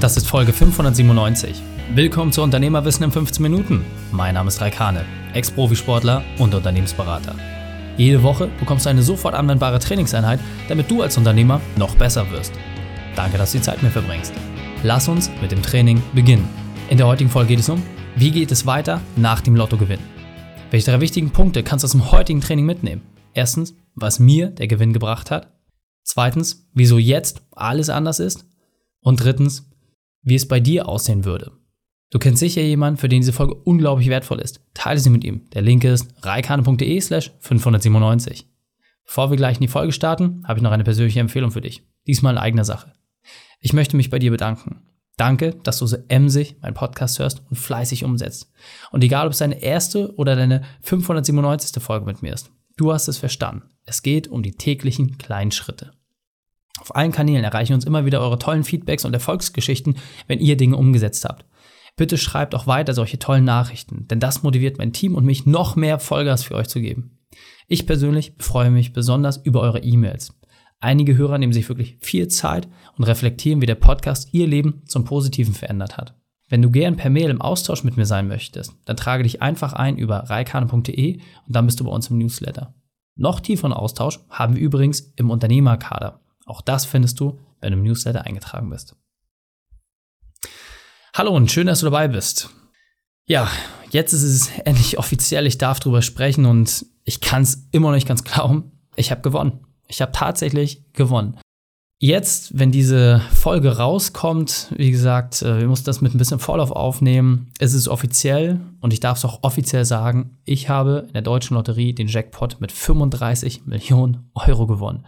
Das ist Folge 597. Willkommen zu Unternehmerwissen in 15 Minuten. Mein Name ist Raikane, Ex-Profisportler und Unternehmensberater. Jede Woche bekommst du eine sofort anwendbare Trainingseinheit, damit du als Unternehmer noch besser wirst. Danke, dass du die Zeit mir verbringst. Lass uns mit dem Training beginnen. In der heutigen Folge geht es um, wie geht es weiter nach dem Lottogewinn? Welche drei wichtigen Punkte kannst du aus dem heutigen Training mitnehmen? Erstens, was mir der Gewinn gebracht hat. Zweitens, wieso jetzt alles anders ist. Und drittens, wie es bei dir aussehen würde. Du kennst sicher jemanden, für den diese Folge unglaublich wertvoll ist. Teile sie mit ihm. Der Link ist reikane.de slash 597. Bevor wir gleich in die Folge starten, habe ich noch eine persönliche Empfehlung für dich. Diesmal in eigener Sache. Ich möchte mich bei dir bedanken. Danke, dass du so emsig meinen Podcast hörst und fleißig umsetzt. Und egal, ob es deine erste oder deine 597. Folge mit mir ist, du hast es verstanden. Es geht um die täglichen kleinen Schritte. Auf allen Kanälen erreichen uns immer wieder eure tollen Feedbacks und Erfolgsgeschichten, wenn ihr Dinge umgesetzt habt. Bitte schreibt auch weiter solche tollen Nachrichten, denn das motiviert mein Team und mich noch mehr Vollgas für euch zu geben. Ich persönlich freue mich besonders über eure E-Mails. Einige Hörer nehmen sich wirklich viel Zeit und reflektieren, wie der Podcast ihr Leben zum Positiven verändert hat. Wenn du gern per Mail im Austausch mit mir sein möchtest, dann trage dich einfach ein über reikane.de und dann bist du bei uns im Newsletter. Noch tieferen Austausch haben wir übrigens im Unternehmerkader. Auch das findest du, wenn du im Newsletter eingetragen bist. Hallo und schön, dass du dabei bist. Ja, jetzt ist es endlich offiziell, ich darf drüber sprechen und ich kann es immer noch nicht ganz glauben. Ich habe gewonnen. Ich habe tatsächlich gewonnen. Jetzt, wenn diese Folge rauskommt, wie gesagt, äh, wir müssen das mit ein bisschen Vorlauf aufnehmen. Es ist offiziell und ich darf es auch offiziell sagen, ich habe in der deutschen Lotterie den Jackpot mit 35 Millionen Euro gewonnen.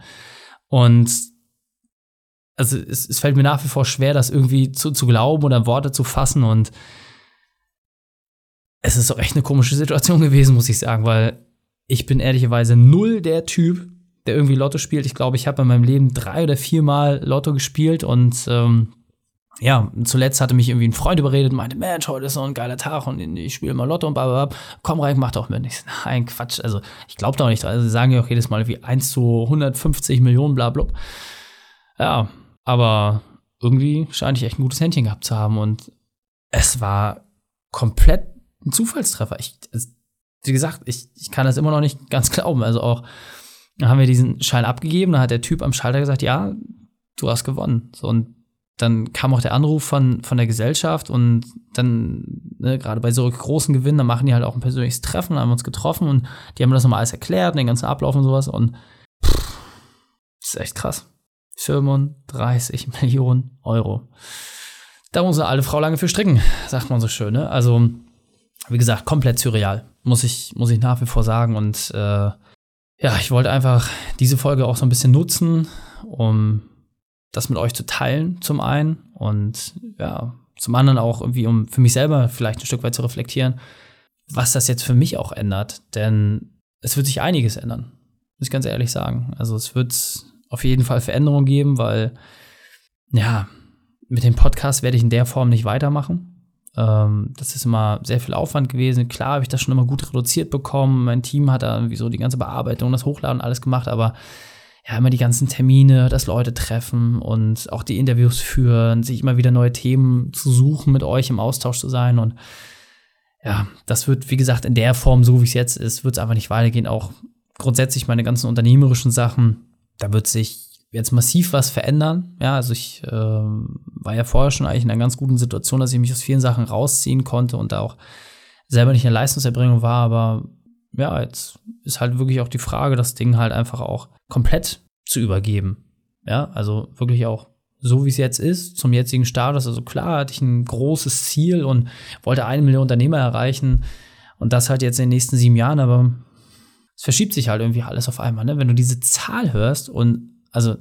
Und also es, es fällt mir nach wie vor schwer, das irgendwie zu, zu glauben oder Worte zu fassen und es ist doch echt eine komische Situation gewesen, muss ich sagen, weil ich bin ehrlicherweise null der Typ, der irgendwie Lotto spielt. Ich glaube, ich habe in meinem Leben drei oder viermal Lotto gespielt und ähm, ja, zuletzt hatte mich irgendwie ein Freund überredet und meinte, Mensch, heute ist so ein geiler Tag und ich spiele mal Lotto und bla, Komm rein, mach doch mit. Ich, nein, Quatsch. Also, ich glaube doch nicht. Also, sie sagen ja auch jedes Mal wie 1 zu 150 Millionen, bla, bla. Ja, aber irgendwie scheine ich echt ein gutes Händchen gehabt zu haben und es war komplett ein Zufallstreffer. Ich, wie gesagt, ich, ich kann das immer noch nicht ganz glauben. Also auch, dann haben wir diesen Schein abgegeben, da hat der Typ am Schalter gesagt, ja, du hast gewonnen. So, und dann kam auch der Anruf von, von der Gesellschaft und dann, ne, gerade bei so großen Gewinnen, dann machen die halt auch ein persönliches Treffen, haben uns getroffen und die haben das nochmal alles erklärt, den ganzen Ablauf und sowas und pff, das ist echt krass. 35 Millionen Euro. Da muss eine alte Frau lange für stricken, sagt man so schön. Ne? Also, wie gesagt, komplett surreal, muss ich, muss ich nach wie vor sagen. Und äh, ja, ich wollte einfach diese Folge auch so ein bisschen nutzen, um das mit euch zu teilen, zum einen. Und ja, zum anderen auch irgendwie, um für mich selber vielleicht ein Stück weit zu reflektieren, was das jetzt für mich auch ändert. Denn es wird sich einiges ändern, muss ich ganz ehrlich sagen. Also es wird auf jeden Fall Veränderungen geben, weil ja, mit dem Podcast werde ich in der Form nicht weitermachen. Ähm, das ist immer sehr viel Aufwand gewesen. Klar habe ich das schon immer gut reduziert bekommen. Mein Team hat da irgendwie so die ganze Bearbeitung, das Hochladen alles gemacht, aber ja, immer die ganzen Termine, das Leute treffen und auch die Interviews führen, sich immer wieder neue Themen zu suchen, mit euch im Austausch zu sein. Und ja, das wird, wie gesagt, in der Form, so wie es jetzt ist, wird es einfach nicht weitergehen. Auch grundsätzlich meine ganzen unternehmerischen Sachen da wird sich jetzt massiv was verändern. Ja, also ich äh, war ja vorher schon eigentlich in einer ganz guten Situation, dass ich mich aus vielen Sachen rausziehen konnte und da auch selber nicht in der Leistungserbringung war, aber ja, jetzt ist halt wirklich auch die Frage, das Ding halt einfach auch komplett zu übergeben. Ja, also wirklich auch so wie es jetzt ist, zum jetzigen Status. Also klar hatte ich ein großes Ziel und wollte eine Million Unternehmer erreichen und das halt jetzt in den nächsten sieben Jahren, aber es verschiebt sich halt irgendwie alles auf einmal, ne? Wenn du diese Zahl hörst und also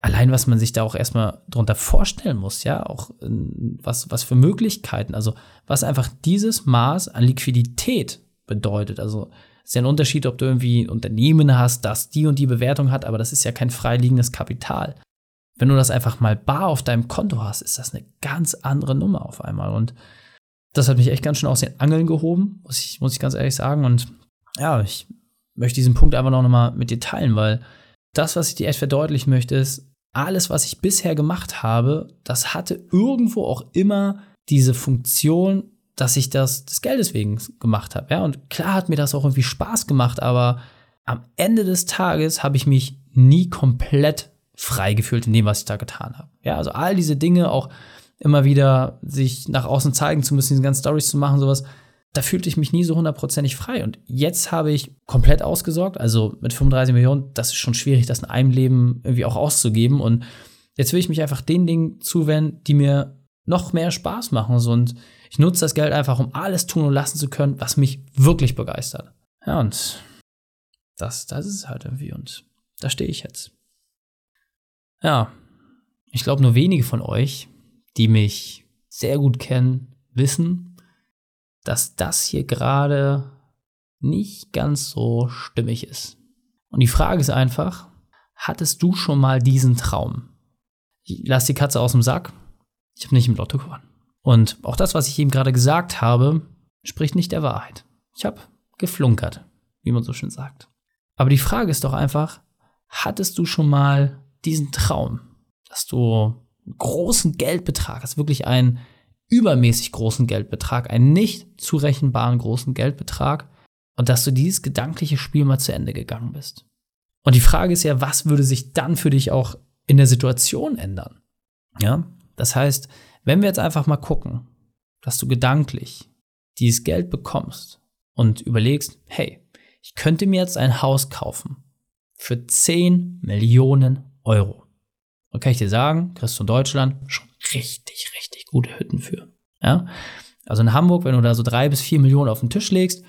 allein, was man sich da auch erstmal drunter vorstellen muss, ja, auch ähm, was, was für Möglichkeiten, also was einfach dieses Maß an Liquidität bedeutet. Also ist ja ein Unterschied, ob du irgendwie ein Unternehmen hast, das die und die Bewertung hat, aber das ist ja kein freiliegendes Kapital. Wenn du das einfach mal bar auf deinem Konto hast, ist das eine ganz andere Nummer auf einmal. Und das hat mich echt ganz schön aus den Angeln gehoben, muss ich, muss ich ganz ehrlich sagen. Und ja, ich möchte diesen Punkt einfach noch mal mit dir teilen, weil das, was ich dir echt verdeutlichen möchte, ist, alles, was ich bisher gemacht habe, das hatte irgendwo auch immer diese Funktion, dass ich das des Geldes wegen gemacht habe. Ja, und klar hat mir das auch irgendwie Spaß gemacht, aber am Ende des Tages habe ich mich nie komplett frei gefühlt in dem, was ich da getan habe. Ja, also all diese Dinge, auch immer wieder sich nach außen zeigen zu müssen, diese ganzen Stories zu machen, sowas, da fühlte ich mich nie so hundertprozentig frei. Und jetzt habe ich komplett ausgesorgt. Also mit 35 Millionen, das ist schon schwierig, das in einem Leben irgendwie auch auszugeben. Und jetzt will ich mich einfach den Dingen zuwenden, die mir noch mehr Spaß machen. Und ich nutze das Geld einfach, um alles tun und lassen zu können, was mich wirklich begeistert. Ja, und das, das ist halt irgendwie. Und da stehe ich jetzt. Ja, ich glaube, nur wenige von euch, die mich sehr gut kennen, wissen, dass das hier gerade nicht ganz so stimmig ist. Und die Frage ist einfach, hattest du schon mal diesen Traum? Ich lass die Katze aus dem Sack. Ich habe nicht im Lotto gewonnen. Und auch das, was ich eben gerade gesagt habe, spricht nicht der Wahrheit. Ich habe geflunkert, wie man so schön sagt. Aber die Frage ist doch einfach, hattest du schon mal diesen Traum, dass du einen großen Geldbetrag, hast wirklich einen übermäßig großen Geldbetrag, einen nicht zurechenbaren großen Geldbetrag und dass du dieses gedankliche Spiel mal zu Ende gegangen bist. Und die Frage ist ja, was würde sich dann für dich auch in der Situation ändern? Ja, das heißt, wenn wir jetzt einfach mal gucken, dass du gedanklich dieses Geld bekommst und überlegst, hey, ich könnte mir jetzt ein Haus kaufen für 10 Millionen Euro. Und kann ich dir sagen, kriegst du in Deutschland schon richtig, richtig gute Hütten für. Ja? Also in Hamburg, wenn du da so drei bis vier Millionen auf den Tisch legst,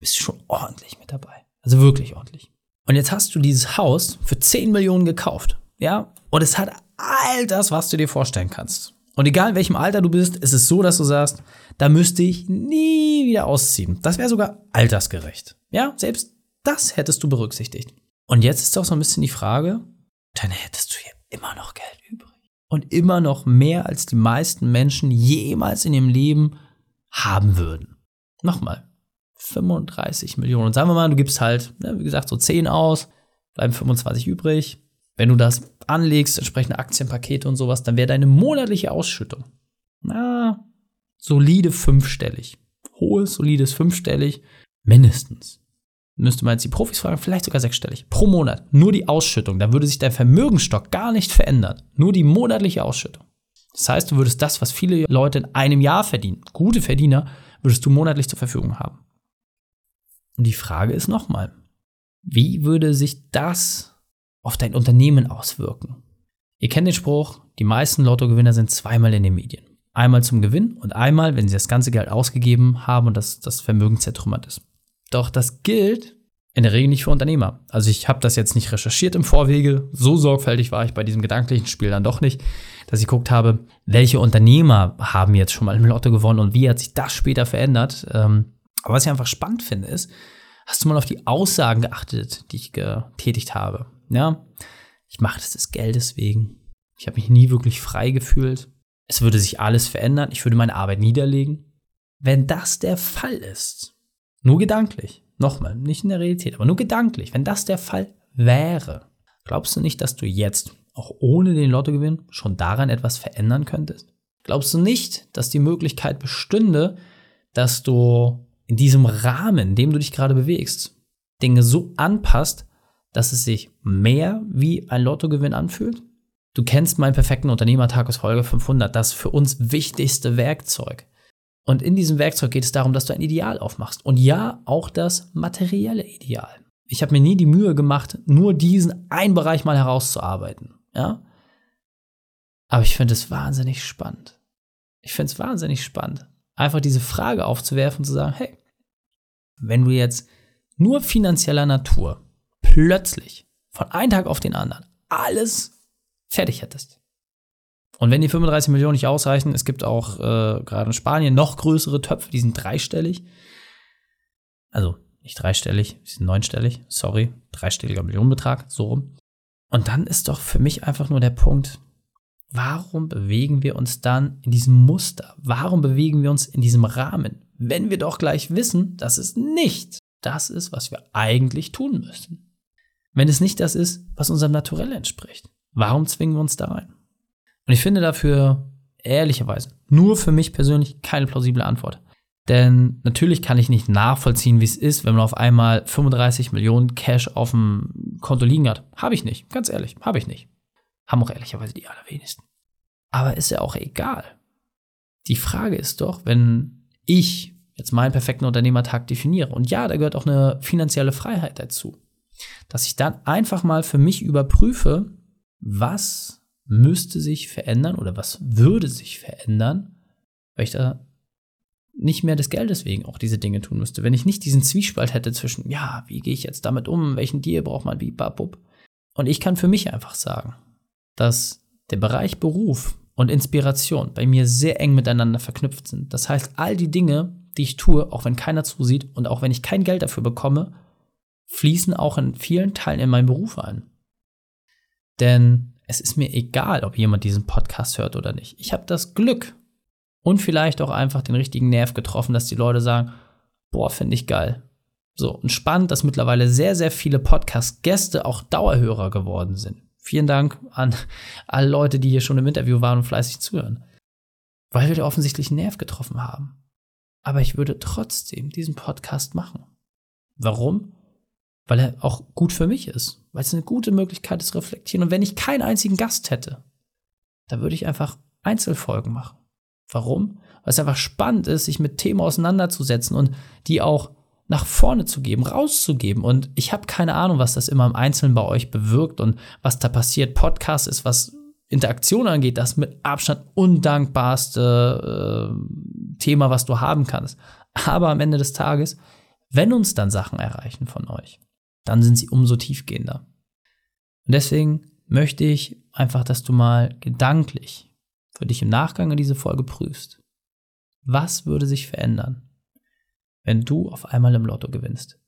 bist du schon ordentlich mit dabei. Also wirklich ordentlich. Und jetzt hast du dieses Haus für 10 Millionen gekauft. Ja? Und es hat all das, was du dir vorstellen kannst. Und egal in welchem Alter du bist, ist es so, dass du sagst, da müsste ich nie wieder ausziehen. Das wäre sogar altersgerecht. Ja, selbst das hättest du berücksichtigt. Und jetzt ist doch so ein bisschen die Frage, dann hättest du hier immer noch Geld übrig. Und immer noch mehr, als die meisten Menschen jemals in ihrem Leben haben würden. Nochmal, 35 Millionen. Und sagen wir mal, du gibst halt, ne, wie gesagt, so 10 aus, bleiben 25 übrig. Wenn du das anlegst, entsprechende Aktienpakete und sowas, dann wäre deine monatliche Ausschüttung, na, solide fünfstellig. Hohes, solides fünfstellig, mindestens müsste man jetzt die Profis fragen, vielleicht sogar sechsstellig. Pro Monat. Nur die Ausschüttung. Da würde sich dein Vermögensstock gar nicht verändern. Nur die monatliche Ausschüttung. Das heißt, du würdest das, was viele Leute in einem Jahr verdienen, gute Verdiener, würdest du monatlich zur Verfügung haben. Und die Frage ist nochmal, wie würde sich das auf dein Unternehmen auswirken? Ihr kennt den Spruch, die meisten Lottogewinner sind zweimal in den Medien. Einmal zum Gewinn und einmal, wenn sie das ganze Geld ausgegeben haben und das, das Vermögen zertrümmert ist. Doch das gilt in der Regel nicht für Unternehmer. Also ich habe das jetzt nicht recherchiert im Vorwege. So sorgfältig war ich bei diesem gedanklichen Spiel dann doch nicht, dass ich geguckt habe, welche Unternehmer haben jetzt schon mal im Lotto gewonnen und wie hat sich das später verändert. Ähm, aber was ich einfach spannend finde, ist, hast du mal auf die Aussagen geachtet, die ich getätigt habe? Ja, ich mache das des Geldes wegen. Ich habe mich nie wirklich frei gefühlt. Es würde sich alles verändern. Ich würde meine Arbeit niederlegen. Wenn das der Fall ist, nur gedanklich. Nochmal, nicht in der Realität, aber nur gedanklich. Wenn das der Fall wäre, glaubst du nicht, dass du jetzt, auch ohne den Lottogewinn, schon daran etwas verändern könntest? Glaubst du nicht, dass die Möglichkeit bestünde, dass du in diesem Rahmen, in dem du dich gerade bewegst, Dinge so anpasst, dass es sich mehr wie ein Lottogewinn anfühlt? Du kennst meinen perfekten Unternehmertag aus Folge 500, das für uns wichtigste Werkzeug. Und in diesem Werkzeug geht es darum, dass du ein Ideal aufmachst. Und ja, auch das materielle Ideal. Ich habe mir nie die Mühe gemacht, nur diesen einen Bereich mal herauszuarbeiten. Ja? Aber ich finde es wahnsinnig spannend. Ich finde es wahnsinnig spannend, einfach diese Frage aufzuwerfen und zu sagen, hey, wenn du jetzt nur finanzieller Natur plötzlich von einem Tag auf den anderen alles fertig hättest, und wenn die 35 Millionen nicht ausreichen, es gibt auch äh, gerade in Spanien noch größere Töpfe, die sind dreistellig. Also nicht dreistellig, die sind neunstellig, sorry, dreistelliger Millionenbetrag, so rum. Und dann ist doch für mich einfach nur der Punkt, warum bewegen wir uns dann in diesem Muster? Warum bewegen wir uns in diesem Rahmen, wenn wir doch gleich wissen, dass es nicht das ist, was wir eigentlich tun müssen? Wenn es nicht das ist, was unserem Naturell entspricht? Warum zwingen wir uns da rein? Und ich finde dafür ehrlicherweise nur für mich persönlich keine plausible Antwort. Denn natürlich kann ich nicht nachvollziehen, wie es ist, wenn man auf einmal 35 Millionen Cash auf dem Konto liegen hat. Habe ich nicht, ganz ehrlich, habe ich nicht. Haben auch ehrlicherweise die allerwenigsten. Aber ist ja auch egal. Die Frage ist doch, wenn ich jetzt meinen perfekten Unternehmertag definiere, und ja, da gehört auch eine finanzielle Freiheit dazu, dass ich dann einfach mal für mich überprüfe, was müsste sich verändern oder was würde sich verändern, weil ich da nicht mehr des Geldes wegen auch diese Dinge tun müsste. Wenn ich nicht diesen Zwiespalt hätte zwischen, ja, wie gehe ich jetzt damit um, welchen Deal braucht man, wie, babub. Und ich kann für mich einfach sagen, dass der Bereich Beruf und Inspiration bei mir sehr eng miteinander verknüpft sind. Das heißt, all die Dinge, die ich tue, auch wenn keiner zusieht und auch wenn ich kein Geld dafür bekomme, fließen auch in vielen Teilen in meinen Beruf ein. Denn es ist mir egal, ob jemand diesen Podcast hört oder nicht. Ich habe das Glück und vielleicht auch einfach den richtigen Nerv getroffen, dass die Leute sagen, boah, finde ich geil. So, und spannend, dass mittlerweile sehr, sehr viele Podcast-Gäste auch Dauerhörer geworden sind. Vielen Dank an alle Leute, die hier schon im Interview waren und fleißig zuhören. Weil wir da offensichtlich einen Nerv getroffen haben. Aber ich würde trotzdem diesen Podcast machen. Warum? Weil er auch gut für mich ist, weil es eine gute Möglichkeit ist, reflektieren. Und wenn ich keinen einzigen Gast hätte, dann würde ich einfach Einzelfolgen machen. Warum? Weil es einfach spannend ist, sich mit Themen auseinanderzusetzen und die auch nach vorne zu geben, rauszugeben. Und ich habe keine Ahnung, was das immer im Einzelnen bei euch bewirkt und was da passiert. Podcast ist, was Interaktion angeht, das mit Abstand undankbarste äh, Thema, was du haben kannst. Aber am Ende des Tages, wenn uns dann Sachen erreichen von euch, dann sind sie umso tiefgehender. Und deswegen möchte ich einfach, dass du mal gedanklich für dich im Nachgang an diese Folge prüfst. Was würde sich verändern, wenn du auf einmal im Lotto gewinnst?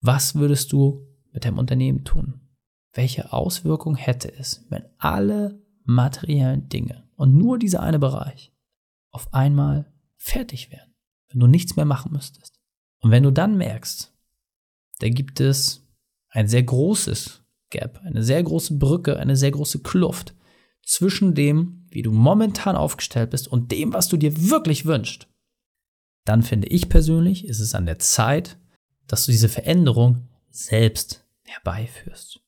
Was würdest du mit deinem Unternehmen tun? Welche Auswirkung hätte es, wenn alle materiellen Dinge und nur dieser eine Bereich auf einmal fertig wären, wenn du nichts mehr machen müsstest? Und wenn du dann merkst, da gibt es ein sehr großes Gap, eine sehr große Brücke, eine sehr große Kluft zwischen dem, wie du momentan aufgestellt bist und dem, was du dir wirklich wünschst, dann finde ich persönlich, ist es an der Zeit, dass du diese Veränderung selbst herbeiführst.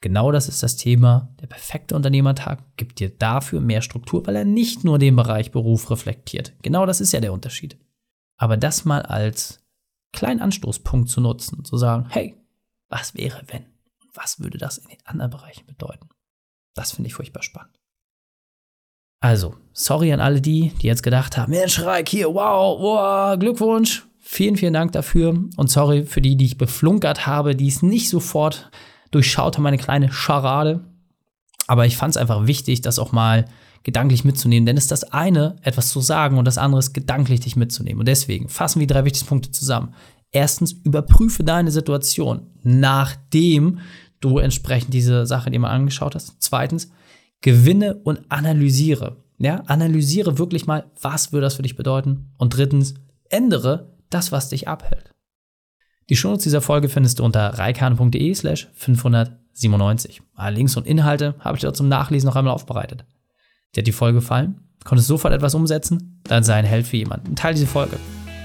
Genau das ist das Thema. Der perfekte Unternehmertag gibt dir dafür mehr Struktur, weil er nicht nur den Bereich Beruf reflektiert. Genau das ist ja der Unterschied. Aber das mal als kleinen Anstoßpunkt zu nutzen, zu sagen, hey, was wäre, wenn? Was würde das in den anderen Bereichen bedeuten? Das finde ich furchtbar spannend. Also, sorry an alle die, die jetzt gedacht haben, Mensch, Reik hier, wow, wow, Glückwunsch. Vielen, vielen Dank dafür. Und sorry für die, die ich beflunkert habe, die es nicht sofort durchschaut haben, meine kleine Scharade. Aber ich fand es einfach wichtig, das auch mal gedanklich mitzunehmen. Denn es ist das eine, etwas zu sagen und das andere ist gedanklich dich mitzunehmen. Und deswegen fassen wir die drei wichtigsten Punkte zusammen. Erstens, überprüfe deine Situation, nachdem du entsprechend diese Sache dir mal angeschaut hast. Zweitens, gewinne und analysiere. Ja, analysiere wirklich mal, was würde das für dich bedeuten. Und drittens, ändere das, was dich abhält. Die Shownotes dieser Folge findest du unter reikane.de slash 597. Alle Links und Inhalte habe ich dir zum Nachlesen noch einmal aufbereitet. Dir hat die Folge gefallen? Konntest sofort etwas umsetzen? Dann sei ein Held für jemanden. Teil diese Folge.